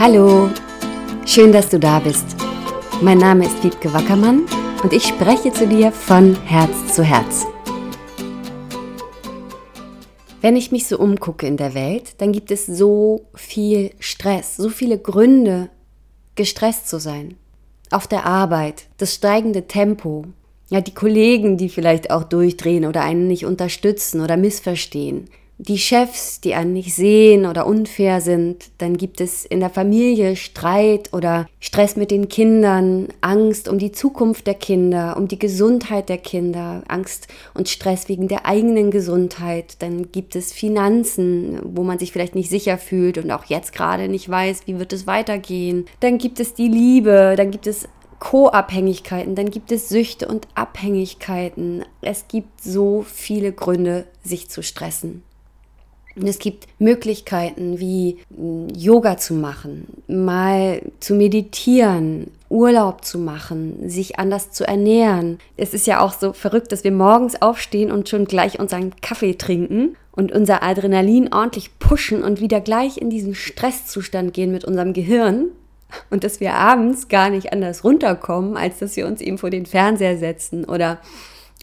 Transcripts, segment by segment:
Hallo, schön, dass du da bist. Mein Name ist Wiebke Wackermann und ich spreche zu dir von Herz zu Herz. Wenn ich mich so umgucke in der Welt, dann gibt es so viel Stress, so viele Gründe, gestresst zu sein. Auf der Arbeit, das steigende Tempo, ja, die Kollegen, die vielleicht auch durchdrehen oder einen nicht unterstützen oder missverstehen, die Chefs, die einen nicht sehen oder unfair sind, dann gibt es in der Familie Streit oder Stress mit den Kindern, Angst um die Zukunft der Kinder, um die Gesundheit der Kinder, Angst und Stress wegen der eigenen Gesundheit, dann gibt es Finanzen, wo man sich vielleicht nicht sicher fühlt und auch jetzt gerade nicht weiß, wie wird es weitergehen. Dann gibt es die Liebe, dann gibt es Co-Abhängigkeiten, dann gibt es Süchte und Abhängigkeiten. Es gibt so viele Gründe, sich zu stressen. Und es gibt Möglichkeiten wie hm, Yoga zu machen, mal zu meditieren, Urlaub zu machen, sich anders zu ernähren. Es ist ja auch so verrückt, dass wir morgens aufstehen und schon gleich unseren Kaffee trinken und unser Adrenalin ordentlich pushen und wieder gleich in diesen Stresszustand gehen mit unserem Gehirn. Und dass wir abends gar nicht anders runterkommen, als dass wir uns eben vor den Fernseher setzen oder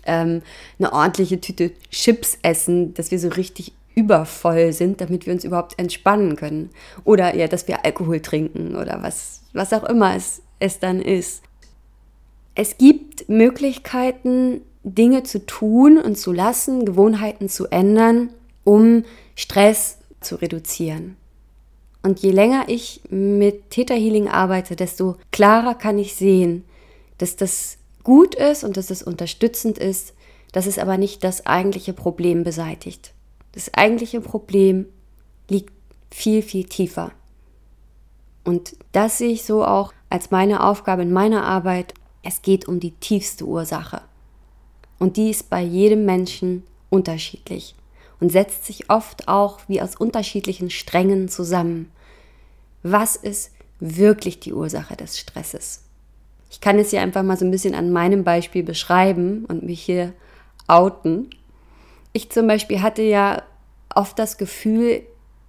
ähm, eine ordentliche Tüte Chips essen, dass wir so richtig übervoll sind, damit wir uns überhaupt entspannen können. Oder ja, dass wir Alkohol trinken oder was, was auch immer es, es dann ist. Es gibt Möglichkeiten, Dinge zu tun und zu lassen, Gewohnheiten zu ändern, um Stress zu reduzieren. Und je länger ich mit Theta Healing arbeite, desto klarer kann ich sehen, dass das gut ist und dass es unterstützend ist, dass es aber nicht das eigentliche Problem beseitigt. Das eigentliche Problem liegt viel, viel tiefer. Und das sehe ich so auch als meine Aufgabe in meiner Arbeit. Es geht um die tiefste Ursache. Und die ist bei jedem Menschen unterschiedlich und setzt sich oft auch wie aus unterschiedlichen Strängen zusammen. Was ist wirklich die Ursache des Stresses? Ich kann es hier einfach mal so ein bisschen an meinem Beispiel beschreiben und mich hier outen. Ich zum Beispiel hatte ja oft das Gefühl,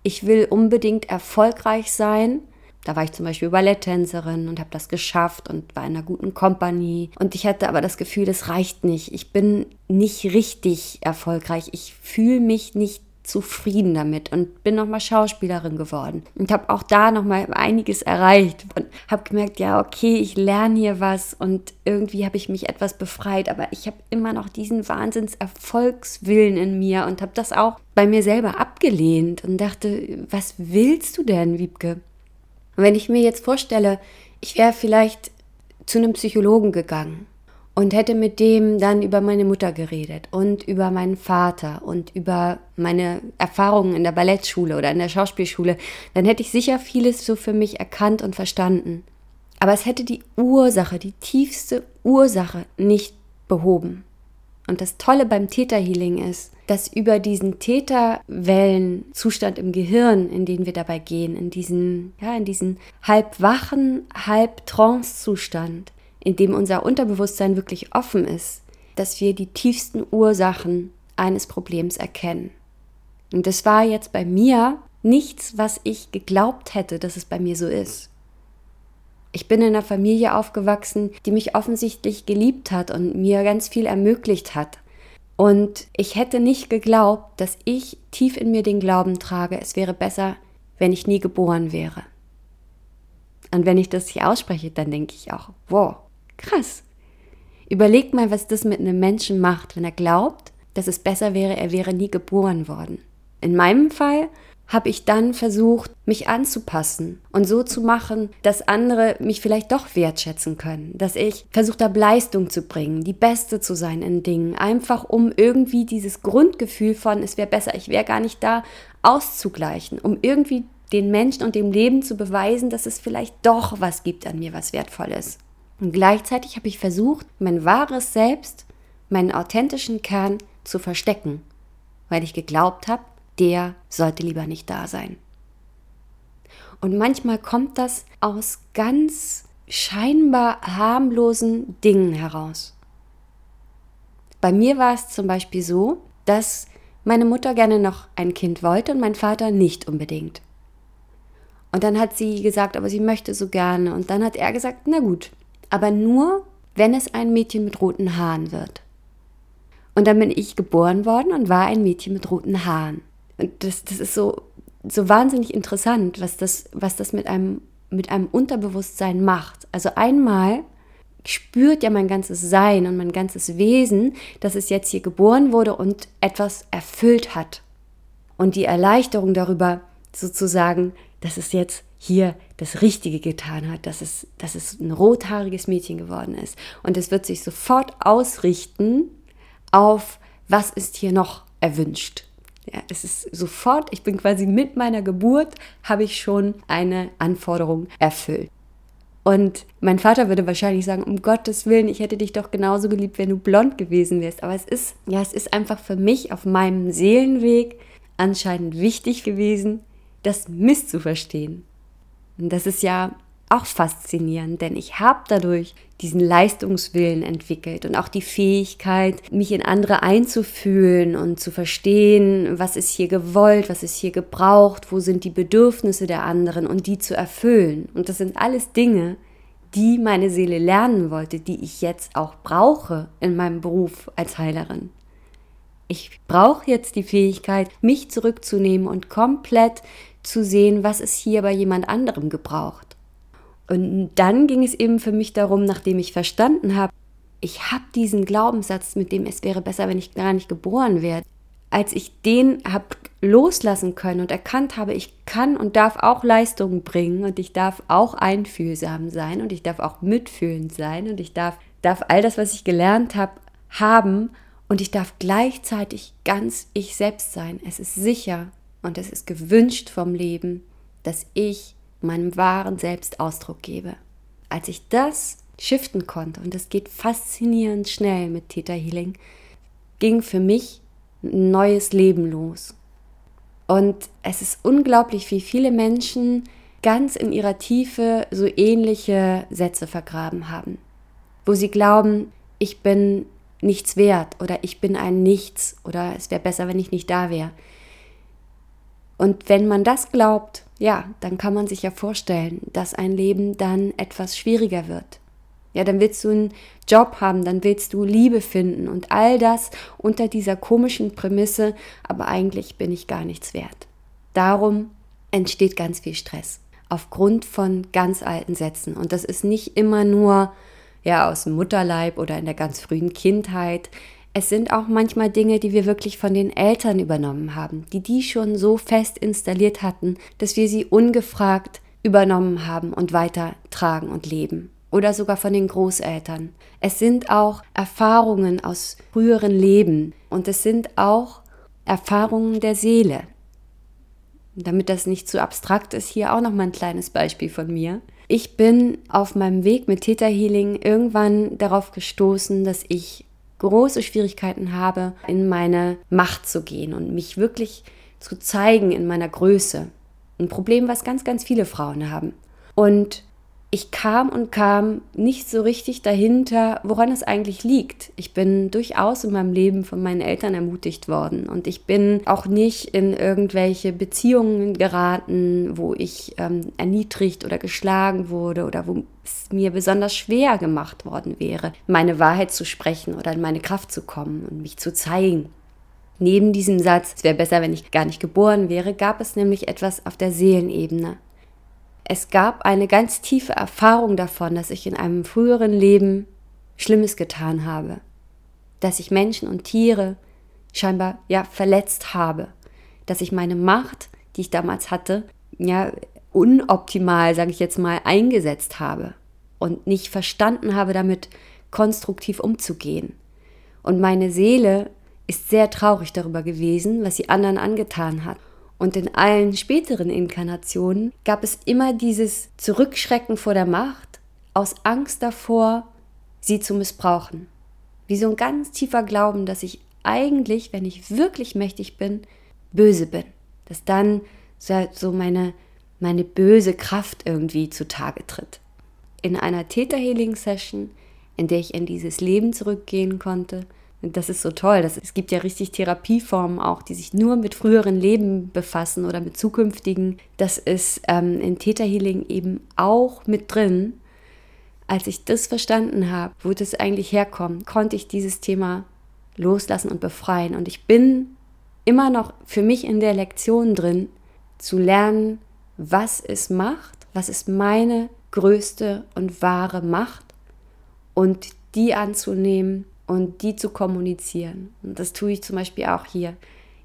ich will unbedingt erfolgreich sein. Da war ich zum Beispiel Balletttänzerin und habe das geschafft und war in einer guten Kompanie. Und ich hatte aber das Gefühl, das reicht nicht. Ich bin nicht richtig erfolgreich. Ich fühle mich nicht zufrieden damit und bin nochmal Schauspielerin geworden. Und habe auch da nochmal einiges erreicht und habe gemerkt, ja, okay, ich lerne hier was und irgendwie habe ich mich etwas befreit, aber ich habe immer noch diesen Wahnsinns-Erfolgswillen in mir und habe das auch bei mir selber abgelehnt und dachte, was willst du denn, Wiebke? Und wenn ich mir jetzt vorstelle, ich wäre vielleicht zu einem Psychologen gegangen und hätte mit dem dann über meine Mutter geredet und über meinen Vater und über meine Erfahrungen in der Ballettschule oder in der Schauspielschule, dann hätte ich sicher vieles so für mich erkannt und verstanden. Aber es hätte die Ursache, die tiefste Ursache nicht behoben. Und das Tolle beim Täterhealing ist, dass über diesen Täterwellenzustand im Gehirn, in den wir dabei gehen, in diesen, ja, in diesen halb wachen, halb Trance-Zustand, in dem unser Unterbewusstsein wirklich offen ist, dass wir die tiefsten Ursachen eines Problems erkennen. Und das war jetzt bei mir nichts, was ich geglaubt hätte, dass es bei mir so ist. Ich bin in einer Familie aufgewachsen, die mich offensichtlich geliebt hat und mir ganz viel ermöglicht hat. Und ich hätte nicht geglaubt, dass ich tief in mir den Glauben trage, es wäre besser, wenn ich nie geboren wäre. Und wenn ich das hier ausspreche, dann denke ich auch, wow, Krass. Überlegt mal, was das mit einem Menschen macht, wenn er glaubt, dass es besser wäre, er wäre nie geboren worden. In meinem Fall habe ich dann versucht, mich anzupassen und so zu machen, dass andere mich vielleicht doch wertschätzen können, dass ich versucht habe, Leistung zu bringen, die Beste zu sein in Dingen, einfach um irgendwie dieses Grundgefühl von, es wäre besser, ich wäre gar nicht da, auszugleichen, um irgendwie den Menschen und dem Leben zu beweisen, dass es vielleicht doch was gibt an mir, was wertvoll ist. Und gleichzeitig habe ich versucht, mein wahres Selbst, meinen authentischen Kern zu verstecken, weil ich geglaubt habe, der sollte lieber nicht da sein. Und manchmal kommt das aus ganz scheinbar harmlosen Dingen heraus. Bei mir war es zum Beispiel so, dass meine Mutter gerne noch ein Kind wollte und mein Vater nicht unbedingt. Und dann hat sie gesagt, aber sie möchte so gerne. Und dann hat er gesagt, na gut, aber nur, wenn es ein Mädchen mit roten Haaren wird. Und dann bin ich geboren worden und war ein Mädchen mit roten Haaren. Und das, das ist so, so wahnsinnig interessant, was das, was das mit einem, mit einem Unterbewusstsein macht. Also einmal spürt ja mein ganzes Sein und mein ganzes Wesen, dass es jetzt hier geboren wurde und etwas erfüllt hat. Und die Erleichterung darüber, sozusagen, dass es jetzt hier das Richtige getan hat, dass es, dass es ein rothaariges Mädchen geworden ist. Und es wird sich sofort ausrichten auf, was ist hier noch erwünscht. Ja, es ist sofort, ich bin quasi mit meiner Geburt, habe ich schon eine Anforderung erfüllt. Und mein Vater würde wahrscheinlich sagen, um Gottes Willen, ich hätte dich doch genauso geliebt, wenn du blond gewesen wärst. Aber es ist, ja, es ist einfach für mich auf meinem Seelenweg anscheinend wichtig gewesen, das misszuverstehen. Und das ist ja auch faszinierend, denn ich habe dadurch diesen Leistungswillen entwickelt und auch die Fähigkeit, mich in andere einzufühlen und zu verstehen, was ist hier gewollt, was ist hier gebraucht, wo sind die Bedürfnisse der anderen und die zu erfüllen. Und das sind alles Dinge, die meine Seele lernen wollte, die ich jetzt auch brauche in meinem Beruf als Heilerin. Ich brauche jetzt die Fähigkeit, mich zurückzunehmen und komplett zu sehen, was es hier bei jemand anderem gebraucht. Und dann ging es eben für mich darum, nachdem ich verstanden habe, ich habe diesen Glaubenssatz, mit dem es wäre besser, wenn ich gar nicht geboren wäre. Als ich den habe loslassen können und erkannt habe, ich kann und darf auch Leistungen bringen und ich darf auch einfühlsam sein und ich darf auch mitfühlend sein und ich darf, darf all das, was ich gelernt habe, haben und ich darf gleichzeitig ganz ich selbst sein. Es ist sicher und es ist gewünscht vom Leben, dass ich meinem wahren Selbst Ausdruck gebe. Als ich das shiften konnte, und das geht faszinierend schnell mit Theta Healing, ging für mich ein neues Leben los. Und es ist unglaublich, wie viele Menschen ganz in ihrer Tiefe so ähnliche Sätze vergraben haben, wo sie glauben, ich bin nichts wert oder ich bin ein Nichts oder es wäre besser, wenn ich nicht da wäre. Und wenn man das glaubt, ja, dann kann man sich ja vorstellen, dass ein Leben dann etwas schwieriger wird. Ja, dann willst du einen Job haben, dann willst du Liebe finden und all das unter dieser komischen Prämisse, aber eigentlich bin ich gar nichts wert. Darum entsteht ganz viel Stress aufgrund von ganz alten Sätzen. Und das ist nicht immer nur ja aus dem Mutterleib oder in der ganz frühen Kindheit. Es sind auch manchmal Dinge, die wir wirklich von den Eltern übernommen haben, die die schon so fest installiert hatten, dass wir sie ungefragt übernommen haben und weitertragen und leben. Oder sogar von den Großeltern. Es sind auch Erfahrungen aus früheren Leben und es sind auch Erfahrungen der Seele. Damit das nicht zu abstrakt ist, hier auch noch mal ein kleines Beispiel von mir. Ich bin auf meinem Weg mit Theta Healing irgendwann darauf gestoßen, dass ich große Schwierigkeiten habe, in meine Macht zu gehen und mich wirklich zu zeigen in meiner Größe. Ein Problem, was ganz, ganz viele Frauen haben. Und ich kam und kam nicht so richtig dahinter, woran es eigentlich liegt. Ich bin durchaus in meinem Leben von meinen Eltern ermutigt worden und ich bin auch nicht in irgendwelche Beziehungen geraten, wo ich ähm, erniedrigt oder geschlagen wurde oder wo es mir besonders schwer gemacht worden wäre, meine Wahrheit zu sprechen oder in meine Kraft zu kommen und mich zu zeigen. Neben diesem Satz, es wäre besser, wenn ich gar nicht geboren wäre, gab es nämlich etwas auf der Seelenebene es gab eine ganz tiefe Erfahrung davon, dass ich in einem früheren Leben Schlimmes getan habe, dass ich Menschen und Tiere scheinbar ja verletzt habe, dass ich meine Macht, die ich damals hatte, ja unoptimal, sage ich jetzt mal, eingesetzt habe und nicht verstanden habe, damit konstruktiv umzugehen. Und meine Seele ist sehr traurig darüber gewesen, was sie anderen angetan hat. Und in allen späteren Inkarnationen gab es immer dieses Zurückschrecken vor der Macht aus Angst davor, sie zu missbrauchen. Wie so ein ganz tiefer Glauben, dass ich eigentlich, wenn ich wirklich mächtig bin, böse bin. Dass dann so meine, meine böse Kraft irgendwie zutage tritt. In einer Theta Healing Session, in der ich in dieses Leben zurückgehen konnte, das ist so toll. Das, es gibt ja richtig Therapieformen auch, die sich nur mit früheren Leben befassen oder mit zukünftigen. Das ist ähm, in Theta Healing eben auch mit drin. Als ich das verstanden habe, wo das eigentlich herkommt, konnte ich dieses Thema loslassen und befreien. Und ich bin immer noch für mich in der Lektion drin, zu lernen, was es macht, was ist meine größte und wahre Macht und die anzunehmen und die zu kommunizieren. Und das tue ich zum Beispiel auch hier,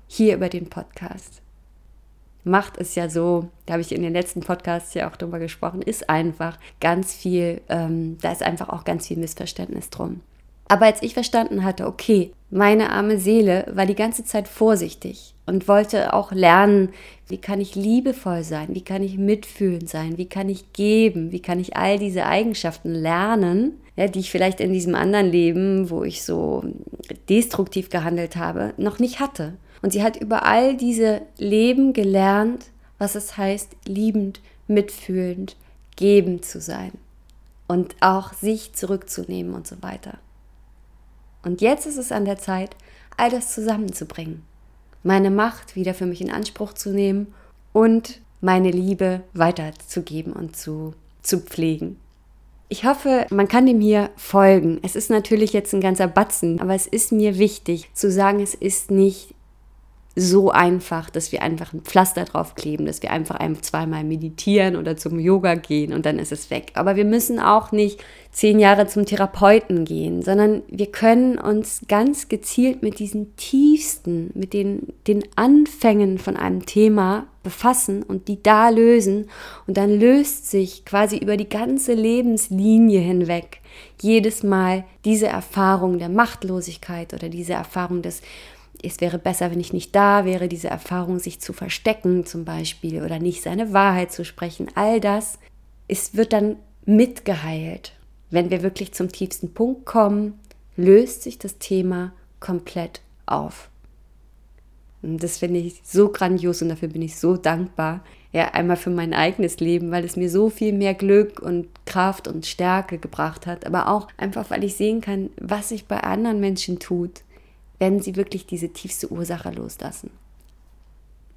hier über den Podcast. Macht es ja so, da habe ich in den letzten Podcasts ja auch drüber gesprochen, ist einfach ganz viel, ähm, da ist einfach auch ganz viel Missverständnis drum. Aber als ich verstanden hatte, okay, meine arme Seele war die ganze Zeit vorsichtig und wollte auch lernen, wie kann ich liebevoll sein, wie kann ich mitfühlend sein, wie kann ich geben, wie kann ich all diese Eigenschaften lernen, ja, die ich vielleicht in diesem anderen Leben, wo ich so destruktiv gehandelt habe, noch nicht hatte. Und sie hat über all diese Leben gelernt, was es heißt, liebend, mitfühlend, gebend zu sein und auch sich zurückzunehmen und so weiter. Und jetzt ist es an der Zeit, all das zusammenzubringen. Meine Macht wieder für mich in Anspruch zu nehmen und meine Liebe weiterzugeben und zu, zu pflegen. Ich hoffe, man kann dem hier folgen. Es ist natürlich jetzt ein ganzer Batzen, aber es ist mir wichtig zu sagen, es ist nicht so einfach, dass wir einfach ein Pflaster draufkleben, dass wir einfach ein, zweimal meditieren oder zum Yoga gehen und dann ist es weg. Aber wir müssen auch nicht zehn Jahre zum Therapeuten gehen, sondern wir können uns ganz gezielt mit diesen tiefsten, mit den, den Anfängen von einem Thema befassen und die da lösen. Und dann löst sich quasi über die ganze Lebenslinie hinweg jedes Mal diese Erfahrung der Machtlosigkeit oder diese Erfahrung des es wäre besser, wenn ich nicht da wäre, diese Erfahrung, sich zu verstecken zum Beispiel oder nicht seine Wahrheit zu sprechen, all das ist, wird dann mitgeheilt. Wenn wir wirklich zum tiefsten Punkt kommen, löst sich das Thema komplett auf. Und das finde ich so grandios und dafür bin ich so dankbar. Ja, einmal für mein eigenes Leben, weil es mir so viel mehr Glück und Kraft und Stärke gebracht hat, aber auch einfach, weil ich sehen kann, was sich bei anderen Menschen tut, wenn sie wirklich diese tiefste Ursache loslassen.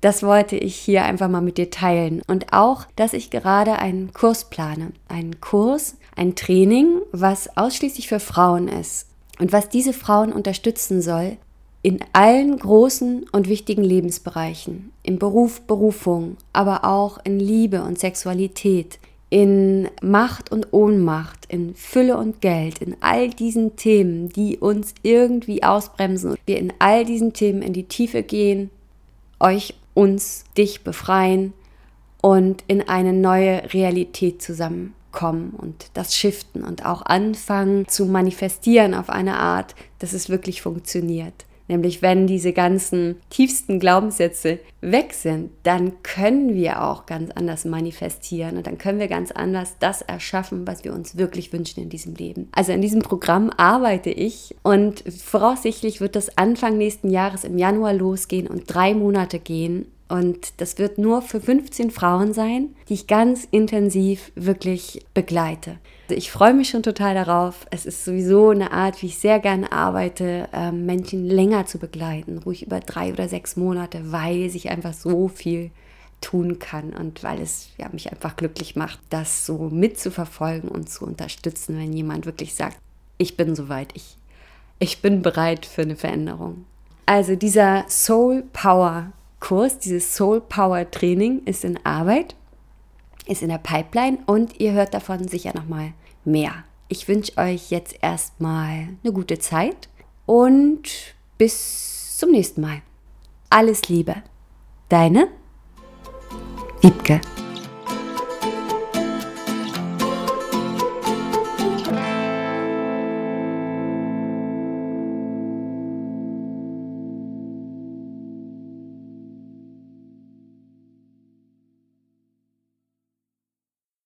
Das wollte ich hier einfach mal mit dir teilen. Und auch, dass ich gerade einen Kurs plane. Einen Kurs, ein Training, was ausschließlich für Frauen ist. Und was diese Frauen unterstützen soll, in allen großen und wichtigen Lebensbereichen. Im Beruf, Berufung, aber auch in Liebe und Sexualität, in Macht und Ohnmacht, in Fülle und Geld, in all diesen Themen, die uns irgendwie ausbremsen und wir in all diesen Themen in die Tiefe gehen, euch, uns, dich befreien und in eine neue Realität zusammenkommen und das shiften und auch anfangen zu manifestieren auf eine Art, dass es wirklich funktioniert. Nämlich wenn diese ganzen tiefsten Glaubenssätze weg sind, dann können wir auch ganz anders manifestieren und dann können wir ganz anders das erschaffen, was wir uns wirklich wünschen in diesem Leben. Also in diesem Programm arbeite ich und voraussichtlich wird das Anfang nächsten Jahres im Januar losgehen und drei Monate gehen. Und das wird nur für 15 Frauen sein, die ich ganz intensiv wirklich begleite. Also ich freue mich schon total darauf. Es ist sowieso eine Art, wie ich sehr gerne arbeite, ähm, Menschen länger zu begleiten, ruhig über drei oder sechs Monate, weil sich einfach so viel tun kann und weil es ja, mich einfach glücklich macht, das so mitzuverfolgen und zu unterstützen, wenn jemand wirklich sagt, ich bin soweit, ich, ich bin bereit für eine Veränderung. Also dieser Soul Power Kurs, dieses Soul Power Training ist in Arbeit ist in der Pipeline und ihr hört davon sicher noch mal mehr. Ich wünsche euch jetzt erstmal eine gute Zeit und bis zum nächsten Mal. Alles Liebe. Deine Wiebke.